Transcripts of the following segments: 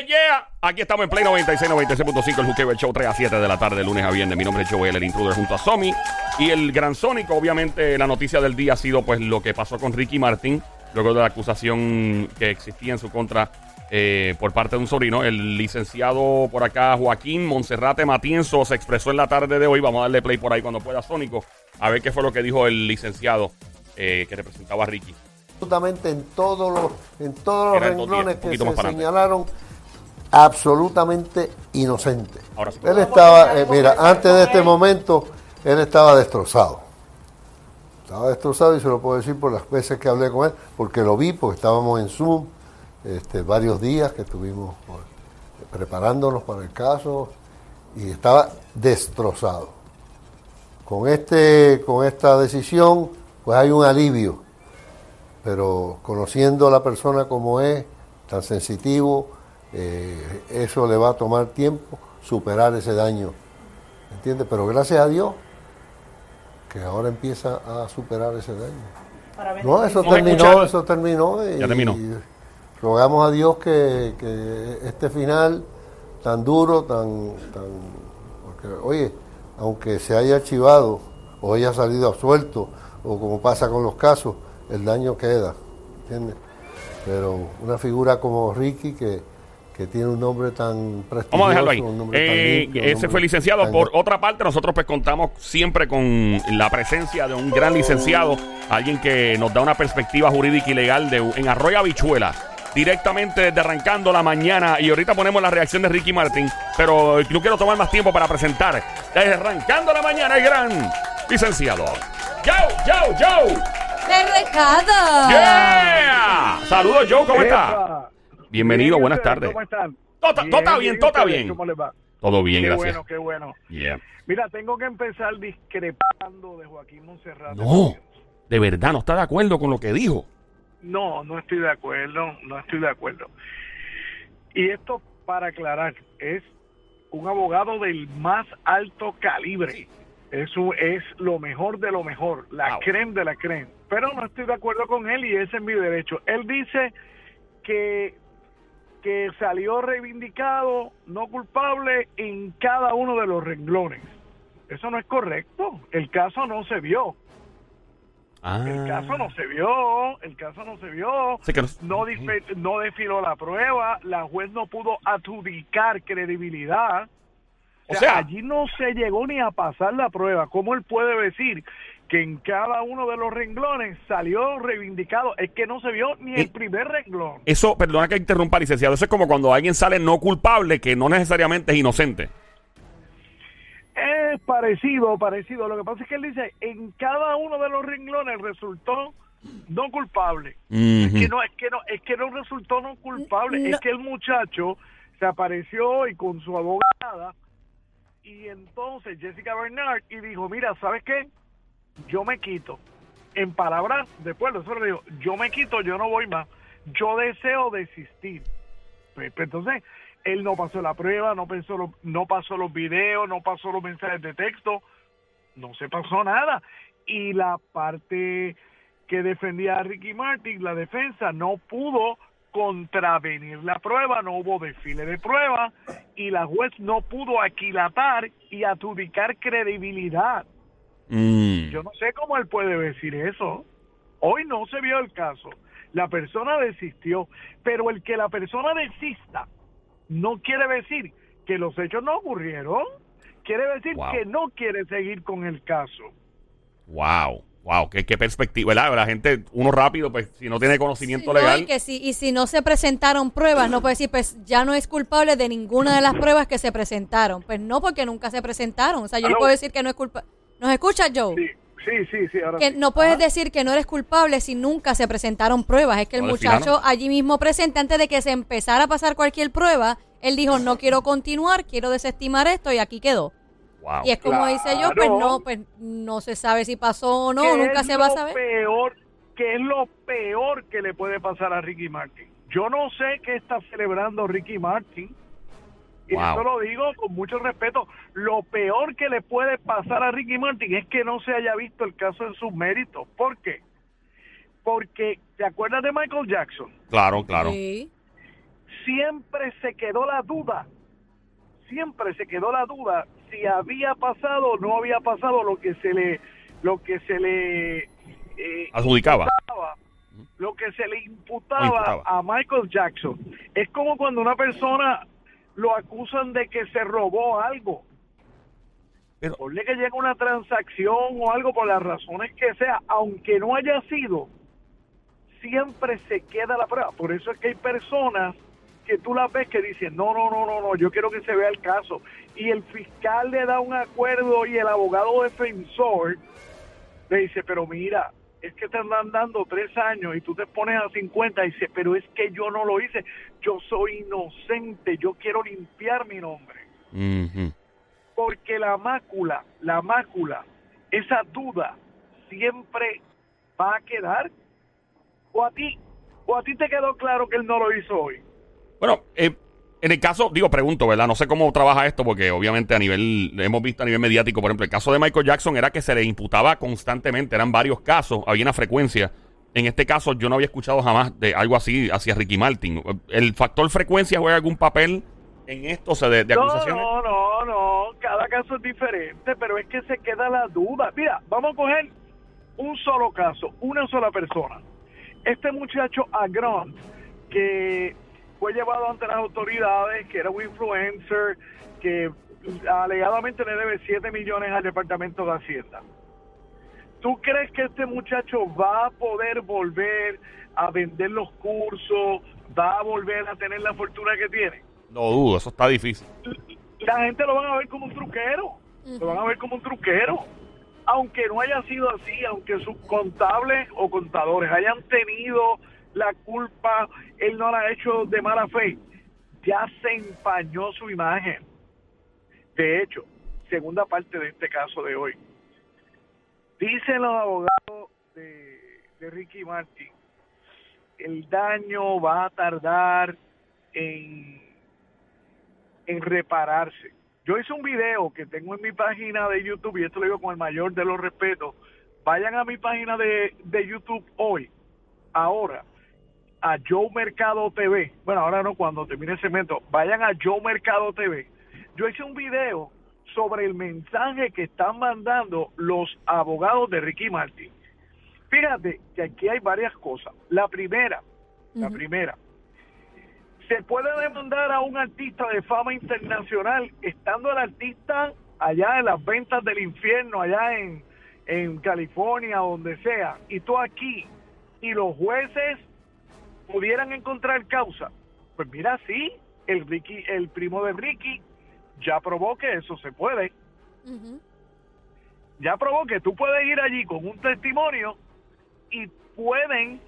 Yeah, yeah. Aquí estamos en Play 96, 96.5, el Juqueo, el show 3 a 7 de la tarde, lunes a viernes. Mi nombre es Joel, el intruder, junto a Somi. Y el Gran Sónico, obviamente, la noticia del día ha sido pues lo que pasó con Ricky Martin, luego de la acusación que existía en su contra eh, por parte de un sobrino. El licenciado por acá, Joaquín Monserrate Matienzo, se expresó en la tarde de hoy. Vamos a darle play por ahí cuando pueda, Sónico, a ver qué fue lo que dijo el licenciado eh, que representaba a Ricky. absolutamente en todos los, en todos los Era renglones que se señalaron, absolutamente inocente. Ahora sí. Él estaba, eh, mira, antes de este momento, él estaba destrozado. Estaba destrozado y se lo puedo decir por las veces que hablé con él, porque lo vi, porque estábamos en Zoom este, varios días que estuvimos preparándonos para el caso y estaba destrozado. Con, este, con esta decisión, pues hay un alivio, pero conociendo a la persona como es, tan sensitivo, eh, eso le va a tomar tiempo superar ese daño, ¿entiendes? Pero gracias a Dios que ahora empieza a superar ese daño. No, eso ¿No me terminó, eso terminó. Y, Ya terminó. y rogamos a Dios que, que este final tan duro, tan, tan, porque, oye, aunque se haya archivado o haya salido absuelto, o como pasa con los casos, el daño queda, ¿entiendes? Pero una figura como Ricky que, que tiene un nombre tan prestigioso, Vamos a dejarlo ahí. un nombre tan Eh, limpio, ese nombre fue licenciado. tan- Por otra parte, nosotros pues contamos siempre con la presencia de un gran licenciado, alguien que nos da una perspectiva jurídica y legal de, en Arroyo Habichuela. Directamente desde arrancando la mañana. Y ahorita ponemos la reacción de Ricky Martin. Pero no quiero tomar más tiempo para presentar. Desde arrancando la mañana, el gran licenciado. ¡Yo, yo, yo! ¡De recado! ¡Yeah! Saludos, Joe, ¿cómo está? Bienvenido, Bien, buenas ¿ustedes tardes. ¿Cómo están? Tota- tota bien, tota ¿ustedes bien. ¿Cómo les va? Todo bien, qué gracias. bueno, qué bueno. Yeah. Mira, tengo que empezar discrepando de Joaquín Monserrat. No, de verdad, no está de acuerdo con lo que dijo. No, no estoy de acuerdo, no estoy de acuerdo. Y esto, para aclarar, es un abogado del más alto calibre. Eso es lo mejor de lo mejor, la Wow. creme de la creme. Pero no estoy de acuerdo con él y ese es mi derecho. Él dice que, que salió reivindicado, no culpable, en cada uno de los renglones. Eso no es correcto. El caso no se vio. Ah. El caso no se vio, el caso no se vio, Sí que no- no, no desfiló la prueba, la juez no pudo adjudicar credibilidad. O sea- allí no se llegó ni a pasar la prueba. ¿Cómo él puede decir que en cada uno de los renglones salió reivindicado? Es que no se vio ni el primer renglón. Eso, perdona que interrumpa, licenciado. Eso es como cuando alguien sale no culpable, que no necesariamente es inocente. Es parecido, parecido. Lo que pasa es que él dice, en cada uno de los renglones resultó no culpable. Es que no, es que no, es que no resultó no culpable, No. es que el muchacho se apareció hoy con su abogada y entonces Jessica Bernard y dijo, mira, ¿sabes qué? Yo me quito. En palabras de pueblo, eso le dijo, yo me quito, yo no voy más. Yo deseo desistir. Pues, entonces, él no pasó la prueba, no, pensó lo- no pasó los videos, no pasó los mensajes de texto, no se pasó nada. Y la parte que defendía a Ricky Martin, la defensa, no pudo contravenir la prueba, no hubo desfile de prueba y la juez no pudo aquilatar y adjudicar credibilidad. Mm. Yo no sé cómo él puede decir eso. Hoy no se vio el caso. La persona desistió, pero el que la persona desista no quiere decir que los hechos no ocurrieron, quiere decir Wow. que no quiere seguir con el caso. Wow, wow, qué, qué perspectiva, ¿verdad? La gente, uno rápido, pues si no tiene conocimiento Sí, no, legal. y, que si, y si no se presentaron pruebas, no puede decir, pues ya no es culpable de ninguna de las pruebas que se presentaron. Pues no, porque nunca se presentaron. O sea, yo no puedo decir que no es culpable. ¿Nos escucha, Joe? Sí, sí, sí, sí. Ahora Que sí. no puedes Ajá. decir que no eres culpable si nunca se presentaron pruebas. Es que el muchacho allí mismo presente, antes de que se empezara a pasar cualquier prueba, él dijo, no quiero continuar, quiero desestimar esto y aquí quedó. Wow. Y es como dice yo, pues no, pues no se sabe si pasó o no, ¿Qué nunca se va a lo saber. Peor, ¿Qué es lo peor que le puede pasar a Ricky Martin? Yo no sé qué está celebrando Ricky Martin. Y Wow. esto lo digo con mucho respeto. Lo peor que le puede pasar a Ricky Martin es que no se haya visto el caso en sus méritos. ¿Por qué? Porque, ¿te acuerdas de Michael Jackson? Claro, claro. Sí. siempre se quedó la duda, siempre se quedó la duda si había pasado o no había pasado lo que se le, lo que se le eh, Adjudicaba. imputaba, lo que se le imputaba, imputaba. a Michael Jackson. Es como cuando una persona lo acusan de que se robó algo. Pero- Ponle que llega una transacción o algo por las razones que sea, aunque no haya sido, siempre se queda la prueba. Por eso es que hay personas que tú las ves que dicen, no, no, no, no, no, yo quiero que se vea el caso. Y el fiscal le da un acuerdo y el abogado defensor le dice, pero mira, es que te andan dando tres años y tú te pones a 50 y dice, pero es que yo no lo hice, yo soy inocente, yo quiero limpiar mi nombre porque la mácula, la mácula, esa duda siempre va a quedar. O a ti, o a ti te quedó claro que él no lo hizo hoy. Bueno, eh, en el caso, digo, pregunto, ¿verdad? No sé cómo trabaja esto, porque obviamente a nivel, hemos visto a nivel mediático, por ejemplo, el caso de Michael Jackson era que se le imputaba constantemente, eran varios casos, había una frecuencia. En este caso, yo no había escuchado jamás de algo así hacia Ricky Martin. ¿El factor frecuencia juega algún papel en esto o sea, de, de No, acusaciones? no, no, no, cada caso es diferente, pero es que se queda la duda. Mira, vamos a coger un solo caso, una sola persona. Este muchacho Agrón, que fue llevado ante las autoridades, que era un influencer, que alegadamente le debe 7 millones al Departamento de Hacienda. ¿Tú crees que este muchacho va a poder volver a vender los cursos, va a volver a tener la fortuna que tiene? No dudo, eso está difícil. la gente lo van a ver como un truquero, lo van a ver como un truquero. Aunque no haya sido así, aunque sus contables o contadores hayan tenido la culpa, él no la ha hecho de mala fe, ya se empañó su imagen. De hecho, segunda parte de este caso de hoy, dicen los abogados de, de Ricky Martin, el daño va a tardar en en repararse. Yo hice un video que tengo en mi página de YouTube y esto lo digo con el mayor de los respetos. Vayan a mi página de, de YouTube hoy, ahora, a Joe Mercado TV. Bueno, ahora no, cuando termine ese segmento. Vayan a Joe Mercado TV. Yo hice un video sobre el mensaje que están mandando los abogados de Ricky Martin. Fíjate que aquí hay varias cosas. La primera, la primera, se puede demandar a un artista de fama internacional estando el artista allá en las ventas del infierno, allá en, en California, donde sea, y tú aquí, y los jueces pudieran encontrar causa. Pues mira, sí, el Ricky, el primo de Ricky ya probó que eso se puede. Ya probó que tú puedes ir allí con un testimonio y pueden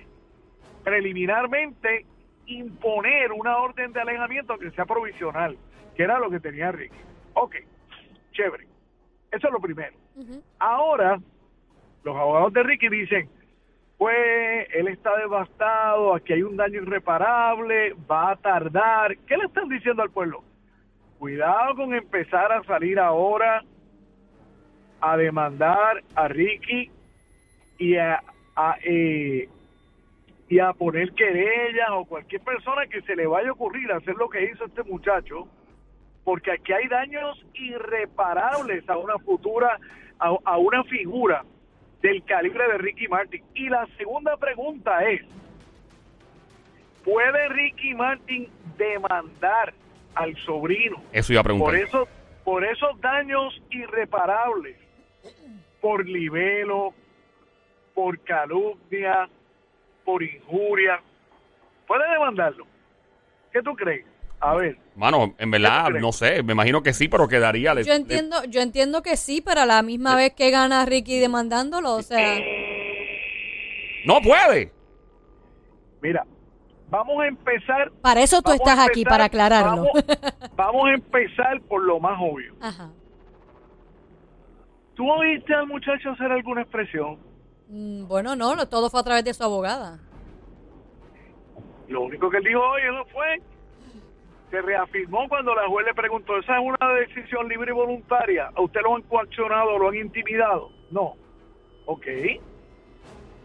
preliminarmente imponer una orden de alejamiento que sea provisional, que era lo que tenía Ricky. Ok, chévere. Eso es lo primero. Ahora, los abogados de Ricky dicen, pues él está devastado, aquí hay un daño irreparable, va a tardar. ¿Qué le están diciendo al pueblo? Cuidado con empezar a salir ahora a demandar a Ricky y a, a, eh, y a poner querellas o cualquier persona que se le vaya a ocurrir hacer lo que hizo este muchacho, porque aquí hay daños irreparables a una futura, a una figura del calibre de Ricky Martin. Y la segunda pregunta es, ¿puede Ricky Martin demandar al sobrino Eso iba a preguntar. por eso por esos daños irreparables por libelo por calumnia por injuria puede demandarlo ¿qué tú crees? A ver Mano, en verdad, no sé. Me imagino que sí, pero quedaría. le- Yo entiendo, yo entiendo que sí, pero a la misma vez que gana Ricky demandándolo, o sea, le- No puede. mira vamos a empezar para eso tú estás aquí, para aclararlo. vamos, vamos a empezar por lo más obvio Ajá. ¿tú oíste al muchacho hacer alguna expresión? Mm, Bueno, no, no, todo fue a través de su abogada. Lo único que él dijo hoy no fue, se reafirmó cuando la juez le preguntó, ¿esa es una decisión libre y voluntaria? ¿A usted lo han coaccionado, lo han intimidado? No. Ok.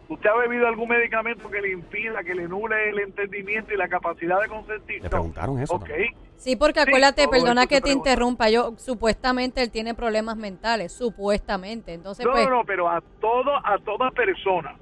¿Usted ha bebido algún medicamento que le impida, que le nule el entendimiento y la capacidad de consentir? Le preguntaron eso Ok. también. Sí, porque acuérdate, perdona que te pregunta. interrumpa, yo supuestamente él tiene problemas mentales, supuestamente. Entonces, No, pues, no, no, pero a todo, a toda persona,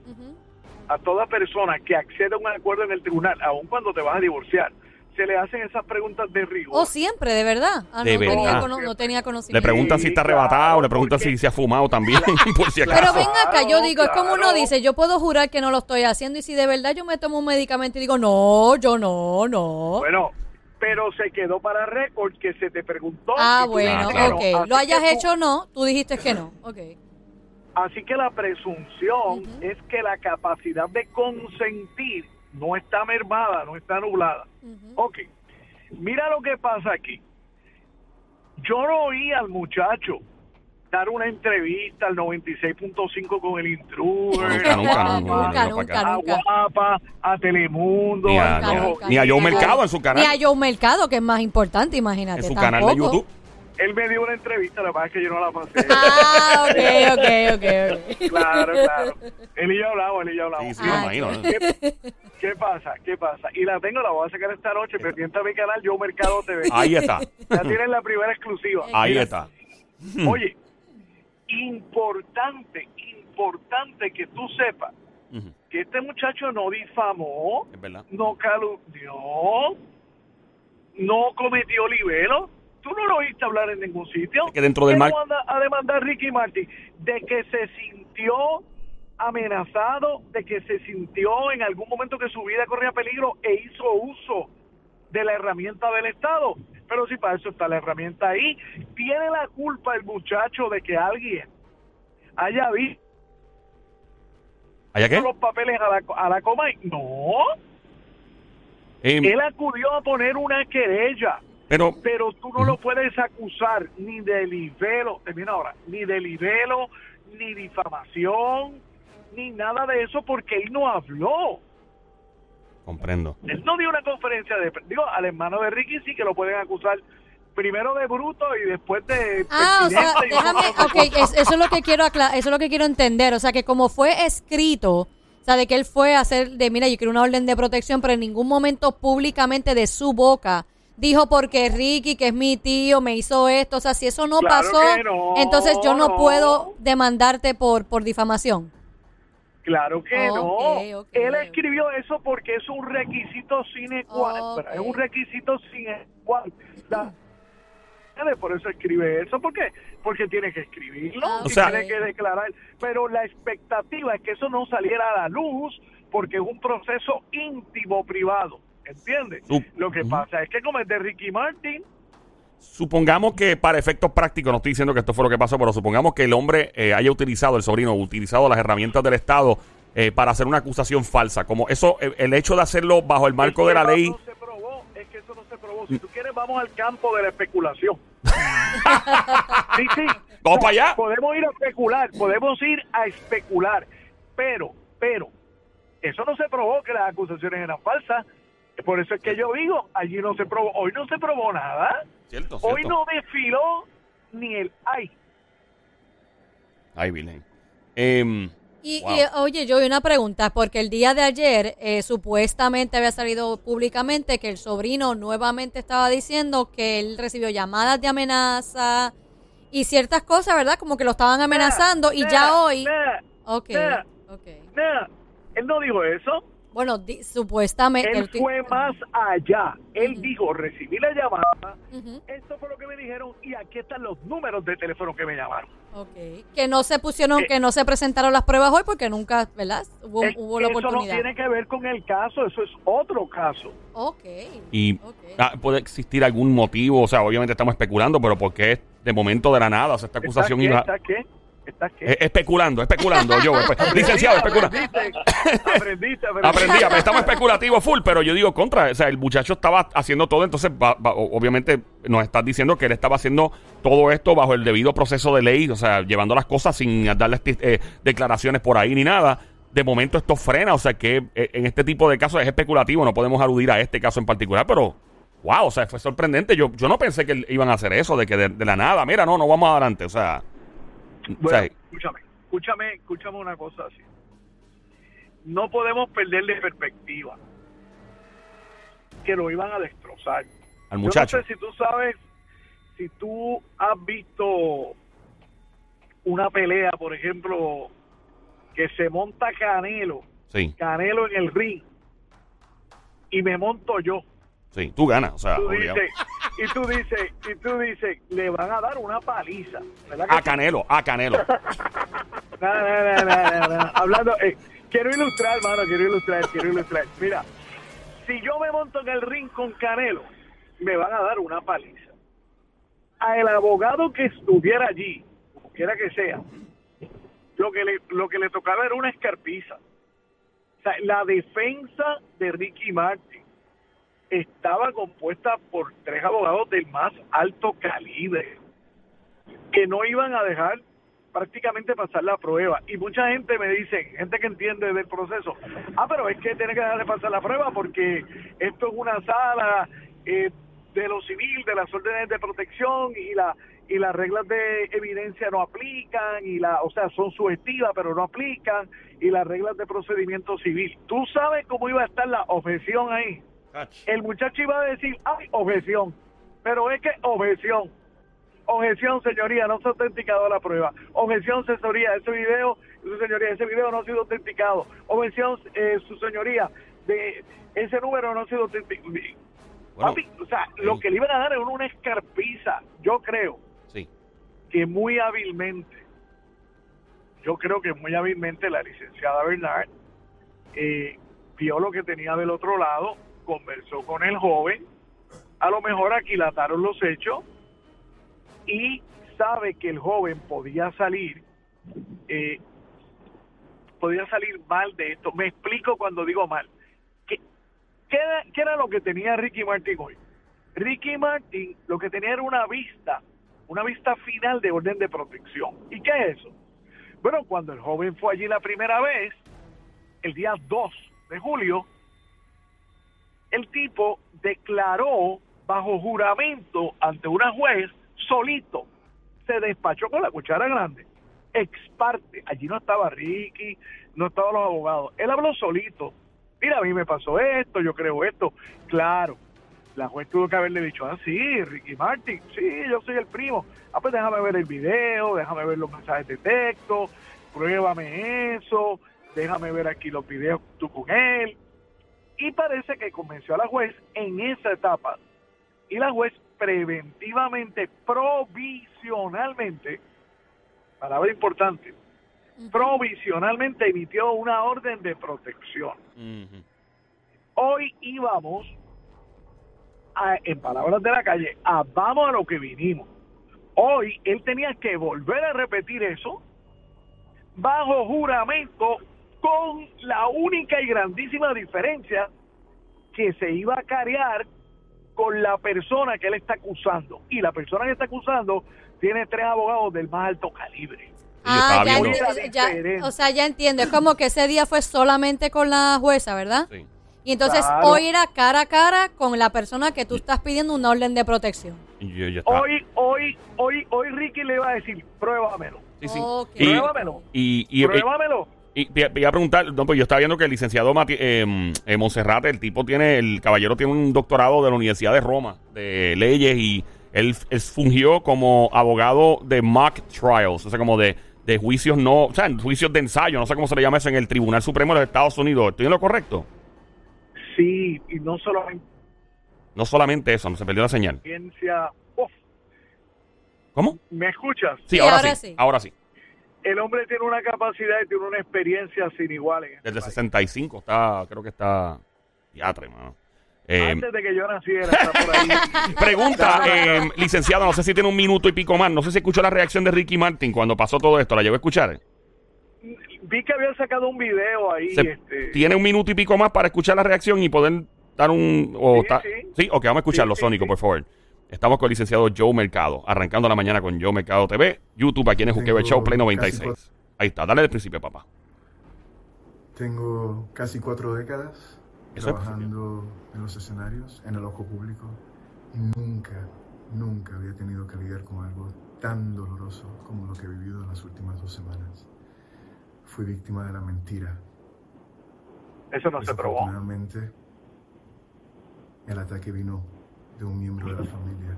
a toda persona que accede a un acuerdo en el tribunal, aun cuando te vas a divorciar, se le hacen esas preguntas de rigor. Oh, siempre, de verdad. Ah, De no, Tenía, verdad. cono- no tenía Le conocimiento. preguntan si está claro, arrebatado, le preguntan porque- si se ha fumado también, por si acaso. Pero ven acá, yo digo, es como uno dice, yo puedo jurar que no lo estoy haciendo y si de verdad yo me tomo un medicamento y digo, no, yo no, no. Bueno, pero se quedó para récord que se te preguntó. ah, bueno, Ah, claro. ok. Así Lo hayas hecho o no, tú dijiste que no. Ok. Así que la presunción es que la capacidad de consentir no está mermada, no está nublada. Ok, mira lo que pasa aquí. Yo no oí al muchacho dar una entrevista al 96.5 con el intruder, Nunca, nunca, a nunca, nunca, a nunca. Guapa, a Telemundo, Ni a- al ni a- Rojo. ni a Joe Mercado en su canal. Ni a Joe Mercado, que es más importante, imagínate. En su canal de. YouTube. Él me dio una entrevista, la verdad es que yo no la pasé. Ah, ok, ok, ok, ok. Claro, claro. Él y yo hablamos, él y yo hablamos. Sí, sí, Ah, me imagino. ¿Qué, qué pasa? ¿Qué pasa? Y la tengo, la voy a sacar esta noche, pendiente a mi canal, Yo Mercado TV. Ahí está. Ya tienen la primera exclusiva. Ahí Mira, está. Oye, importante, importante que tú sepas que este muchacho no difamó, Es verdad. no calumnió, no cometió libelo. Tú no lo oíste hablar en ningún sitio. Que dentro del ¿Qué mar- anda a demandar Ricky Martin? De que se sintió amenazado, de que se sintió en algún momento que su vida corría peligro e hizo uso de la herramienta del Estado. Pero si para eso está la herramienta ahí, tiene la culpa el muchacho de que alguien haya visto los papeles a la, a la coma. No, Eh, él acudió a poner una querella. Pero, pero tú no lo puedes acusar ni de libelo, termina ahora, ni de libelo, ni difamación, ni nada de eso porque él no habló. comprendo. Él no dio una conferencia de digo, al hermano de Ricky sí que lo pueden acusar primero de bruto y después de Ah, o sea, déjame, otras ok, cosas. es- eso es lo que quiero acla- eso es lo que quiero entender, o sea, que como fue escrito, o sea, de que él fue a hacer de, mira, yo quiero una orden de protección, pero en ningún momento públicamente de su boca dijo porque Ricky, que es mi tío, me hizo esto, o sea, si eso no Claro pasó, no, entonces yo no, no. puedo demandarte por por difamación. Claro que no. Él escribió eso porque es un requisito sine qua. Es un requisito sine qua non. Por eso escribe eso. ¿Por qué? Porque tiene que escribirlo. Ah, y O sea- tiene que declarar. Pero la expectativa es que eso no saliera a la luz porque es un proceso íntimo privado. ¿Entiendes? Lo que pasa es que como es de Ricky Martin, Supongamos que para efectos prácticos, no estoy diciendo que esto fue lo que pasó, pero supongamos que el hombre eh, haya utilizado, el sobrino, utilizado las herramientas del Estado eh, para hacer una acusación falsa. Como eso, eh, el hecho de hacerlo bajo el marco es de la eso ley. No se probó, es que eso no se probó. Si tú quieres, vamos al campo de la especulación. sí, sí. Vamos para allá. Podemos ir a especular, podemos ir a especular. Pero, pero, eso no se probó que las acusaciones eran falsas. Por eso es que yo digo, allí no se probó, hoy no se probó nada. Cierto, Hoy cierto. no desfiló ni el ay. Ay, Virgen. Em, Y, Wow. y, oye, yo una pregunta, porque el día de ayer eh, supuestamente había salido públicamente que el sobrino nuevamente estaba diciendo que él recibió llamadas de amenaza y ciertas cosas, ¿verdad? Como que lo estaban amenazando y Nah, ya hoy... nah, Ok, nah. ok. nah. Él no dijo eso. Bueno, di- supuestamente. Él fue más allá. Él dijo, recibí la llamada, Ujú, esto fue lo que me dijeron y aquí están los números de teléfono que me llamaron. ok. Que no se pusieron, Eh, que no se presentaron las pruebas hoy porque nunca, ¿verdad? Hubo, Es- hubo la eso no oportunidad. tiene que ver con el caso, eso es otro caso. Ok. Y ah, puede existir algún motivo, o sea, obviamente estamos especulando, pero ¿por qué de momento de la nada? O sea, esta acusación ¿Está iba... qué? ¿Está qué? ¿Está qué? Eh, especulando, especulando, yo, pues, licenciado, especulando. Aprendiste, aprendiste, aprendiste. Aprendí, aprendí, estamos especulativos full, pero yo digo contra, o sea, el muchacho estaba haciendo todo, entonces va- va- obviamente nos estás diciendo que él estaba haciendo todo esto bajo el debido proceso de ley, o sea, llevando las cosas sin darle eh, declaraciones por ahí ni nada. De momento esto frena, o sea que eh, en este tipo de casos es especulativo, no podemos aludir a este caso en particular, pero wow, o sea, fue sorprendente. Yo, yo no pensé que iban a hacer eso, de que de, de la nada, mira, no, no vamos adelante, o sea, Bueno, escúchame, escúchame, escúchame una cosa así. No podemos perder de perspectiva que lo iban a destrozar. al muchacho. Yo no sé si tú sabes, si tú has visto una pelea, por ejemplo, que se monta Canelo, Sí, Canelo en el ring, y me monto yo. sí, tú ganas, o sea, Tú dices, y tú dices, y tú dices, le van a dar una paliza. ¿verdad que A sí? Canelo, a Canelo. No, no, no. Hablando, eh, quiero ilustrar, hermano, quiero ilustrar, quiero ilustrar. Mira, si yo me monto en el ring con Canelo, me van a dar una paliza. A el abogado que estuviera allí, como quiera que sea, lo que le, lo que le tocaba era una escarpiza. O sea, la defensa de Ricky Martin estaba compuesta por tres abogados del más alto calibre que no iban a dejar prácticamente pasar la prueba. Y mucha gente me dice, gente que entiende del proceso, ah, pero es que tiene que dejar de pasar la prueba porque esto es una sala eh, de lo civil, de las órdenes de protección y la y las reglas de evidencia no aplican y la, o sea, son subjetivas pero no aplican y las reglas de procedimiento civil. ¿Tú sabes cómo iba a estar la objeción ahí? El muchacho iba a decir, ay, objeción, pero es que objeción. Objeción, señoría, no se ha autenticado la prueba. Objeción, asesoría, ese video, su señoría, ese video no ha sido autenticado. Objeción, eh, su señoría, de ese número no ha sido autenticado. Bueno, Papi, o sea, lo que le iban a dar es una escarpiza, yo creo sí. que muy hábilmente, yo creo que muy hábilmente la licenciada Bernard eh, vio lo que tenía del otro lado, conversó con el joven, a lo mejor aquilataron los hechos y sabe que el joven podía salir, eh, podía salir mal de esto. Me explico cuando digo mal. ¿Qué, era, qué era lo que tenía Ricky Martin hoy? Ricky Martin lo que tenía era una vista, una vista final de orden de protección. ¿Y qué es eso? Bueno, cuando el joven fue allí la primera vez, el día 2 de julio, el tipo declaró bajo juramento ante una juez solito. Se despachó con la cuchara grande. Ex parte. Allí no estaba Ricky, no estaban los abogados. Él habló solito. Mira, a mí me pasó esto, yo creo esto. Claro, la juez tuvo que haberle dicho, ah, sí, Ricky Martin, sí, yo soy el primo. Ah, pues déjame ver el video, déjame ver los mensajes de texto, pruébame eso, déjame ver aquí los videos tú con él. Y parece que convenció a la juez en esa etapa. Y la juez preventivamente, provisionalmente, palabra importante, provisionalmente emitió una orden de protección. Hoy íbamos, a- en palabras de la calle, a vamos a lo que vinimos. Hoy él tenía que volver a repetir eso bajo juramento con la única y grandísima diferencia que se iba a carear con la persona que él está acusando. Y la persona que está acusando tiene tres abogados del más alto calibre. Ah, ya, ya- Diferente. o sea, ya entiendo. Es como que ese día fue solamente con la jueza, ¿verdad? Sí. Y entonces Claro. hoy era cara a cara con la persona que tú estás pidiendo una orden de protección. Yo, yo estaba- Hoy, hoy, hoy, hoy Ricky le va a decir, pruébamelo. Sí, sí. Ok. Y, Pruébamelo. y, y, Pruébamelo. Y, y iba a preguntar, no, pues yo estaba viendo que el licenciado Mati, eh, eh, Monserrate, el tipo tiene, el caballero tiene un doctorado de la Universidad de Roma, de leyes, y él, él fungió como abogado de mock trials, o sea, como de, de juicios no, o sea, juicios de ensayo, no sé cómo se le llama eso en el Tribunal Supremo de los Estados Unidos. ¿Estoy en lo correcto? Sí, y no solamente No solamente eso, no se perdió la señal. ciencia. Uf, ¿Cómo? ¿Me escuchas? Sí, Sí, ahora, ahora sí, sí. Ahora sí. El hombre tiene una capacidad y tiene una experiencia sin igual en este Desde país. 65 está, creo que está teatro, mano. Eh, Antes de que yo naciera, está por ahí. pregunta, eh, licenciado, no sé si tiene un minuto y pico más. No sé si escuchó la reacción de Ricky Martin cuando pasó todo esto. ¿La llegó a escuchar? Vi que había sacado un video ahí. Este, Tiene un minuto y pico más para escuchar la reacción y poder dar un... O Sí, ta- sí. ok, vamos a escucharlo, Sí, Sónico, por favor. Estamos con el licenciado Joe Mercado, arrancando la mañana con Joe Mercado TV, YouTube aquí en el Juqueo Show Play casi 96. cuatro- Ahí está, dale del principio, papá. Tengo casi cuatro décadas Eso es trabajando en los escenarios, en el ojo público, y nunca, nunca había tenido que lidiar con algo tan doloroso como lo que he vivido en las últimas dos semanas. Fui víctima de la mentira. Eso no se probó. El ataque vino de un miembro de la familia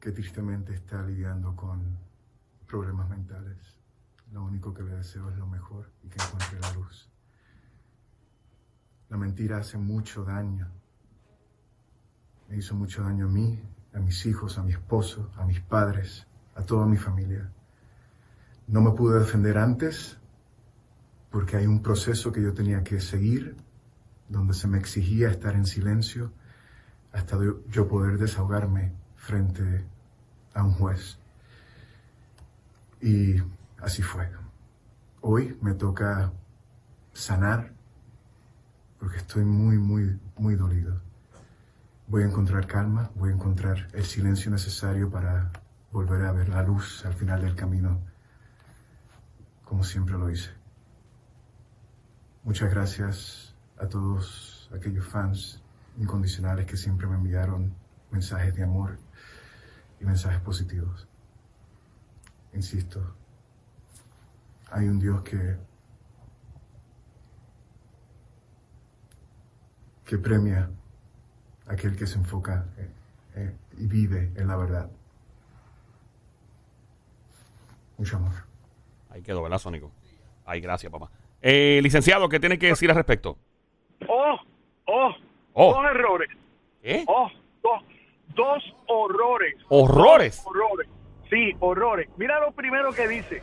que tristemente está lidiando con problemas mentales. Lo único que le deseo es lo mejor y que encuentre la luz. La mentira hace mucho daño. Me hizo mucho daño a mí, a mis hijos, a mi esposo, a mis padres, a toda mi familia. No me pude defender antes porque hay un proceso que yo tenía que seguir donde se me exigía estar en silencio hasta yo- poder desahogarme frente a un juez. Y así fue. Hoy me toca sanar porque estoy muy, muy, muy dolido. Voy a encontrar calma, voy a encontrar el silencio necesario para volver a ver la luz al final del camino, como siempre lo hice. Muchas gracias a todos aquellos fans incondicionales que siempre me enviaron mensajes de amor y mensajes positivos. Insisto, hay un Dios que que premia a aquel que se enfoca eh, eh, y vive en la verdad. Mucho amor. Ahí quedó, ¿verdad, Sónico? Ay, gracias, papá. Eh, licenciado, ¿qué tiene que decir al respecto? Oh, oh, Oh. dos errores. ¿Qué? Oh, dos, dos horrores. ¿Horrores? Dos horrores. Sí, horrores. Mira lo primero que dice.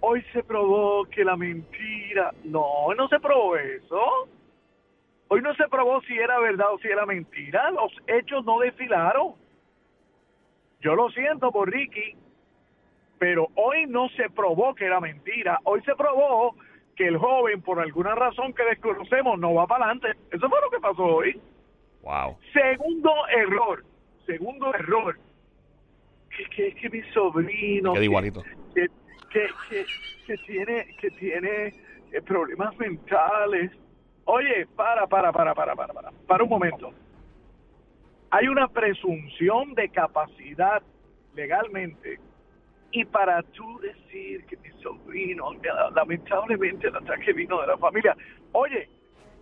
Hoy se probó que la mentira. No, no se probó eso. Hoy no se probó si era verdad o si era mentira. Los hechos no desfilaron. Yo lo siento por Ricky, pero hoy no se probó que era mentira. Hoy se probó que el joven, por alguna razón que desconocemos, no va para adelante. Eso fue lo que pasó hoy. Wow. Segundo error, segundo error, que, que, que mi sobrino, Queda que, igualito. que, que, que- que tiene, que tiene eh, problemas mentales. Oye, para, para, para, para, para, para, para un momento. Hay una presunción de capacidad legalmente y para tú decir que mi sobrino, lamentablemente el ataque vino de la familia, oye,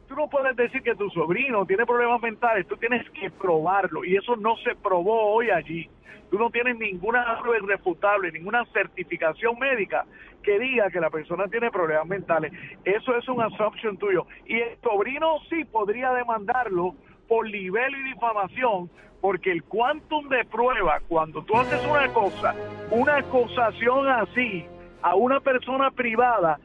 tú no puedes decir que tu sobrino tiene problemas mentales, tú tienes que probarlo y eso no se probó hoy allí. Tú no tienes ninguna prueba irrefutable, ninguna certificación médica que diga que la persona tiene problemas mentales. Eso es un assumption tuyo. Y el sobrino sí podría demandarlo por libelo y difamación, porque el quantum de prueba, cuando tú haces una cosa, una acusación así a una persona privada,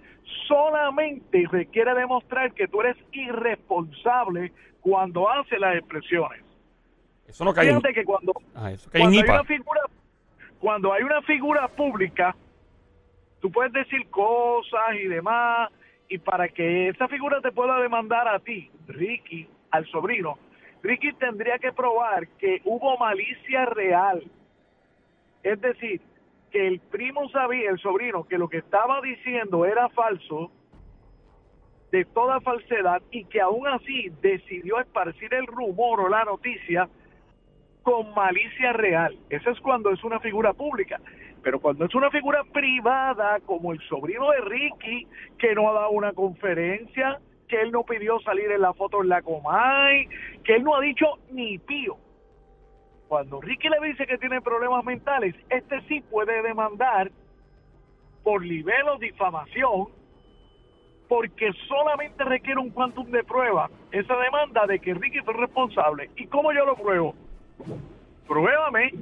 solamente requiere demostrar que tú eres irresponsable cuando haces las expresiones. Eso no cae en... Fíjate que cuando, Ah, eso cae en cuando hay una figura, cuando hay una figura pública, tú puedes decir cosas y demás, y para que esa figura te pueda demandar a ti, Ricky, al sobrino, Ricky tendría que probar que hubo malicia real. Es decir, que el primo sabía, el sobrino, que lo que estaba diciendo era falso, de toda falsedad, y que aún así decidió esparcir el rumor o la noticia con malicia real. Eso es cuando es una figura pública. Pero cuando es una figura privada, como el sobrino de Ricky, que no ha dado una conferencia, que él no pidió salir en la foto en la Comay, que él no ha dicho ni pío. Cuando Ricky le dice que tiene problemas mentales, este sí puede demandar por libelo difamación porque solamente requiere un quantum de prueba esa demanda de que Ricky fue responsable. ¿Y cómo yo lo pruebo? Pruébame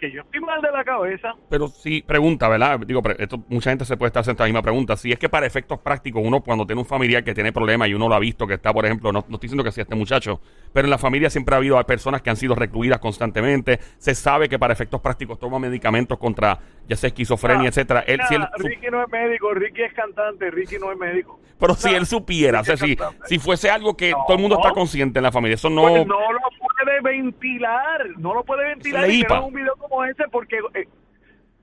que yo estoy mal de la cabeza. Pero sí, pregunta, ¿verdad? Digo, esto, mucha gente se puede estar haciendo esta misma pregunta. Si es que para efectos prácticos, uno cuando tiene un familiar que tiene problemas y uno lo ha visto, que está, por ejemplo, no, no estoy diciendo que sea este muchacho, pero en la familia siempre ha habido personas que han sido recluidas constantemente. Se sabe que para efectos prácticos toma medicamentos contra, ya sea esquizofrenia, Ah, etcétera. Él, si él Nada, su- Ricky no es médico, Ricky es cantante, Ricky no es médico. pero si él supiera, o sea, si, si fuese algo que No. todo el mundo está consciente en la familia, eso no... Pues no lo puede ventilar, no lo puede ventilar y un video como ese porque eh,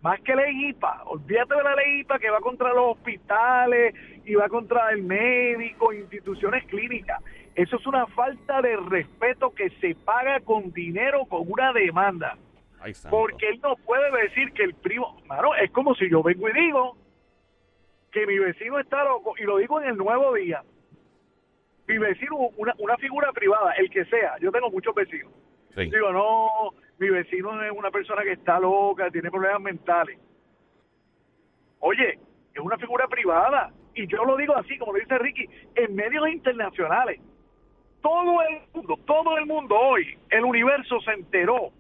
más que ley IPA, olvídate de la ley IPA que va contra los hospitales y va contra el médico, instituciones clínicas. Eso es una falta de respeto que se paga con dinero con una demanda. Ay. Porque él no puede decir que el primo, mano, es como si yo vengo y digo que mi vecino está loco, y lo digo en el nuevo día. Mi vecino, una, una figura privada, el que sea, yo tengo muchos vecinos. Sí. Digo, no, mi vecino es una persona que está loca, tiene problemas mentales. Oye, es una figura privada, y yo lo digo así, como lo dice Ricky, en medios internacionales. Todo el mundo, todo el mundo hoy, el universo se enteró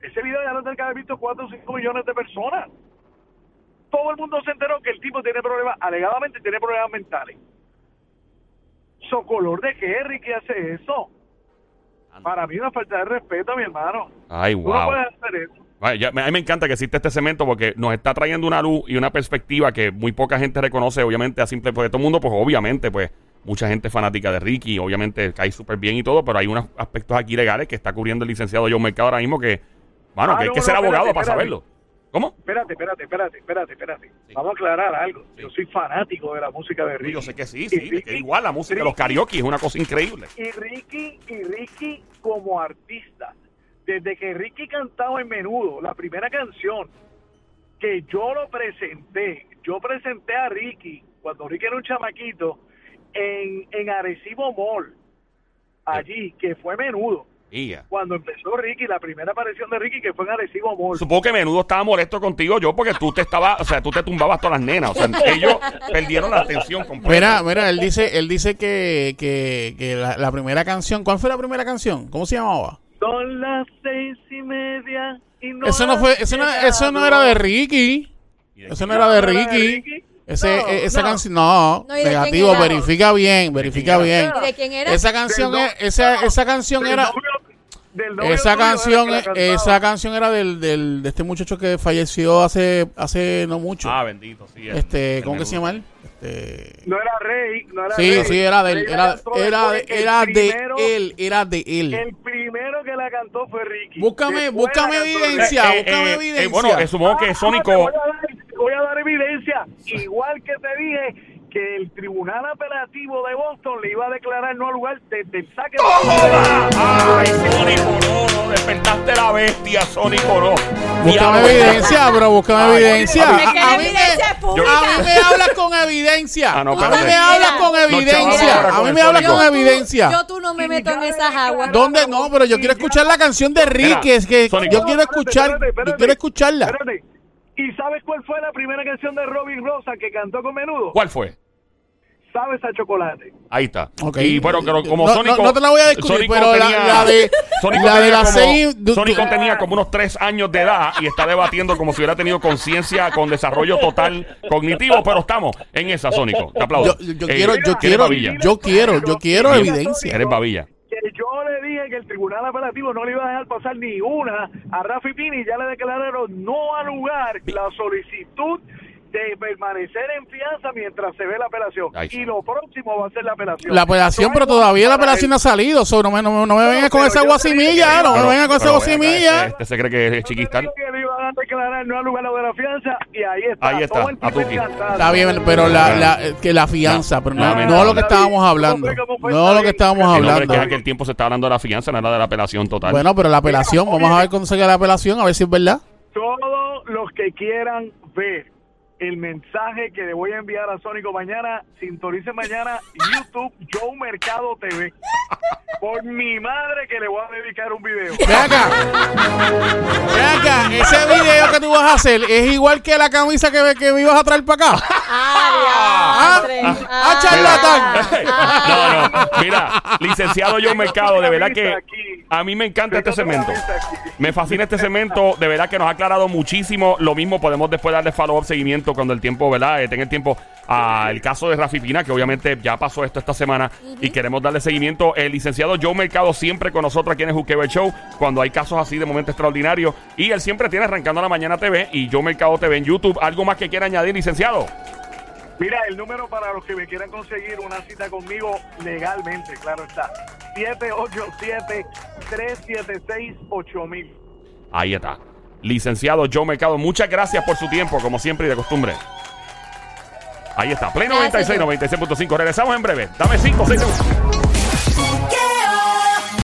ese video ya lo que haber visto 4 o 5 millones de personas. Todo el mundo se enteró que el tipo tiene problemas, alegadamente tiene problemas mentales. ¿Socolor de qué, Ricky, hace eso? Para mí una falta de respeto, mi hermano. Ay, Tú no wow. puedes hacer eso. Ay, ya- a mí me encanta que existe este cemento porque nos está trayendo una luz y una perspectiva que muy poca gente reconoce, obviamente, a simple, porque todo el mundo, pues obviamente, pues mucha gente fanática de Ricky, obviamente cae súper bien y todo, pero hay unos aspectos aquí legales que está cubriendo el licenciado John Mercado ahora mismo que, bueno, Ah, que hay no, que no, ser abogado para espérate. saberlo. ¿Cómo? Espérate, espérate, espérate, espérate, espérate. Sí. Vamos a aclarar algo. Sí. Yo soy fanático de la música de Ricky. Yo sé que sí, sí, Ricky- que igual la música de los karaoke es una cosa increíble. y Ricky y Ricky como artista desde que Ricky cantaba en menudo la primera canción que yo lo presenté yo presenté a Ricky cuando Ricky era un chamaquito en, en Arecibo Mall allí que fue menudo Cuando empezó Ricky la primera aparición de Ricky que fue en Arecibo Mall Supongo que menudo estaba molesto contigo yo porque tú te estabas, o sea, tú te tumbabas todas las nenas, o sea, ellos perdieron la atención completa. Mira, mira, él dice, él dice que, que, que la, la primera canción, ¿cuál fue la primera canción? ¿Cómo se llamaba? son las seis y media y no eso no fue, eso no, eso no era de Ricky. Eso no era de Ricky. Ese, No, e- esa no. canción, no, No, ¿y de quién negativo, verifica bien, verifica bien. ¿Y de quién era? Esa canción, es- esa, esa canción Del era, novio- del novio esa canción, cantaba. esa canción era del, del, de este muchacho que falleció hace, hace no mucho. Ah, bendito, sí. el- este, el ¿cómo que se llama él? Este, No era Rey, no era sí, Rey. sí, era de él, era, era, de, él, era de él. El primero que la cantó fue Ricky. Búscame, Después búscame la cantó Rey. evidencia, Eh, eh, búscame eh, evidencia. eh, bueno, eh, supongo que Ah, Sónico... voy, a dar, evidencia. Igual que te dije que el Tribunal Apelativo de Boston le iba a declarar no al lugar desde el saque de ¡Ay, Sónico, no, no! Despertaste la bestia, Sónico, no. Búscame Diablo. evidencia, bro, búscame Ay, evidencia. A, a mí me, a mí me hablas con evidencia. Ah, no, a mí me hablas con No, evidencia. chaval, A mí me hablas con Yo tú- evidencia. Yo tú no me meto en esas aguas. ¿Dónde? No, pero yo quiero escuchar la canción de Ricky. Es que Sónico. yo quiero Espérate, escuchar, espérate, yo quiero escucharla. Espérate. ¿Y sabes cuál fue la primera canción de Robin Rosa que cantó con menudo? ¿Cuál fue? ¿Sabes a chocolate? Ahí está. Ok. Y bueno, pero como No, Sónico... no, no te la voy a discutir, Sónico pero la- tenía- la de- Sónico la de las seis- Sónico tenía como unos tres años de edad y está debatiendo como si hubiera tenido conciencia con desarrollo total cognitivo, pero estamos en esa, Sónico. Te aplaudo. Yo, yo Eh, quiero, yo quiero, yo quiero, yo quiero evidencia. Eres babilla. Dije que el Tribunal Apelativo no le iba a dejar pasar ni una a Rafi Pini ya le declararon no al lugar la solicitud de permanecer en fianza mientras se ve la apelación. Ay, y lo próximo va a ser la apelación. La apelación, pero todavía la apelación no ha salido. so, no me, no, me- no me vengas con esa guasimilla, no me vengas con esa guasimilla. Este, se cree que es Yo te chiquistar. digo que le iban a declarar no al lugar de la fianza y ahí está. Ahí está, el a. Está bien, pero la, la, que la fianza, pero no, no, no lo que estábamos hablando. no, lo que estábamos no, pero es hablando. que en aquel tiempo se estaba hablando de la fianza, no era de la apelación total. Bueno, pero la apelación, vamos a ver cuándo se la apelación, a ver si es verdad. Todos los que quieran ver el mensaje que le voy a enviar a Sónico mañana, sintonicen mañana YouTube Joe Mercado TV. Por mi madre que le voy a dedicar un video. Ve acá. Ve acá. Ese video que tú vas a hacer es igual que la camisa que, me- que me ibas a traer para acá. Ah, diantre. ah, charlatán. no, no. Mira, licenciado John Mercado, de verdad que a mí me encanta este segmento. Me fascina este segmento, de verdad que nos ha aclarado muchísimo. Lo mismo podemos después darle follow-up, seguimiento cuando el tiempo, ¿verdad? Eh, tenga el tiempo al caso de Rafi Pina, que obviamente ya pasó esto esta semana y queremos darle seguimiento. El licenciado Joe Mercado siempre con nosotros aquí en el Juqueo Show cuando hay casos así de momento extraordinario. Y él siempre tiene Arrancando la Mañana TV y Joe Mercado TV en YouTube. ¿Algo más que quiera añadir, licenciado? Mira, el número para los que me quieran conseguir una cita conmigo legalmente, claro está. 787-376-8000. Ahí está. Licenciado Joe Mercado, muchas gracias por su tiempo, como siempre y de costumbre. Ahí está, Play Gracias, 96, 96.5. Regresamos en breve. Dame 5, 6 segundos.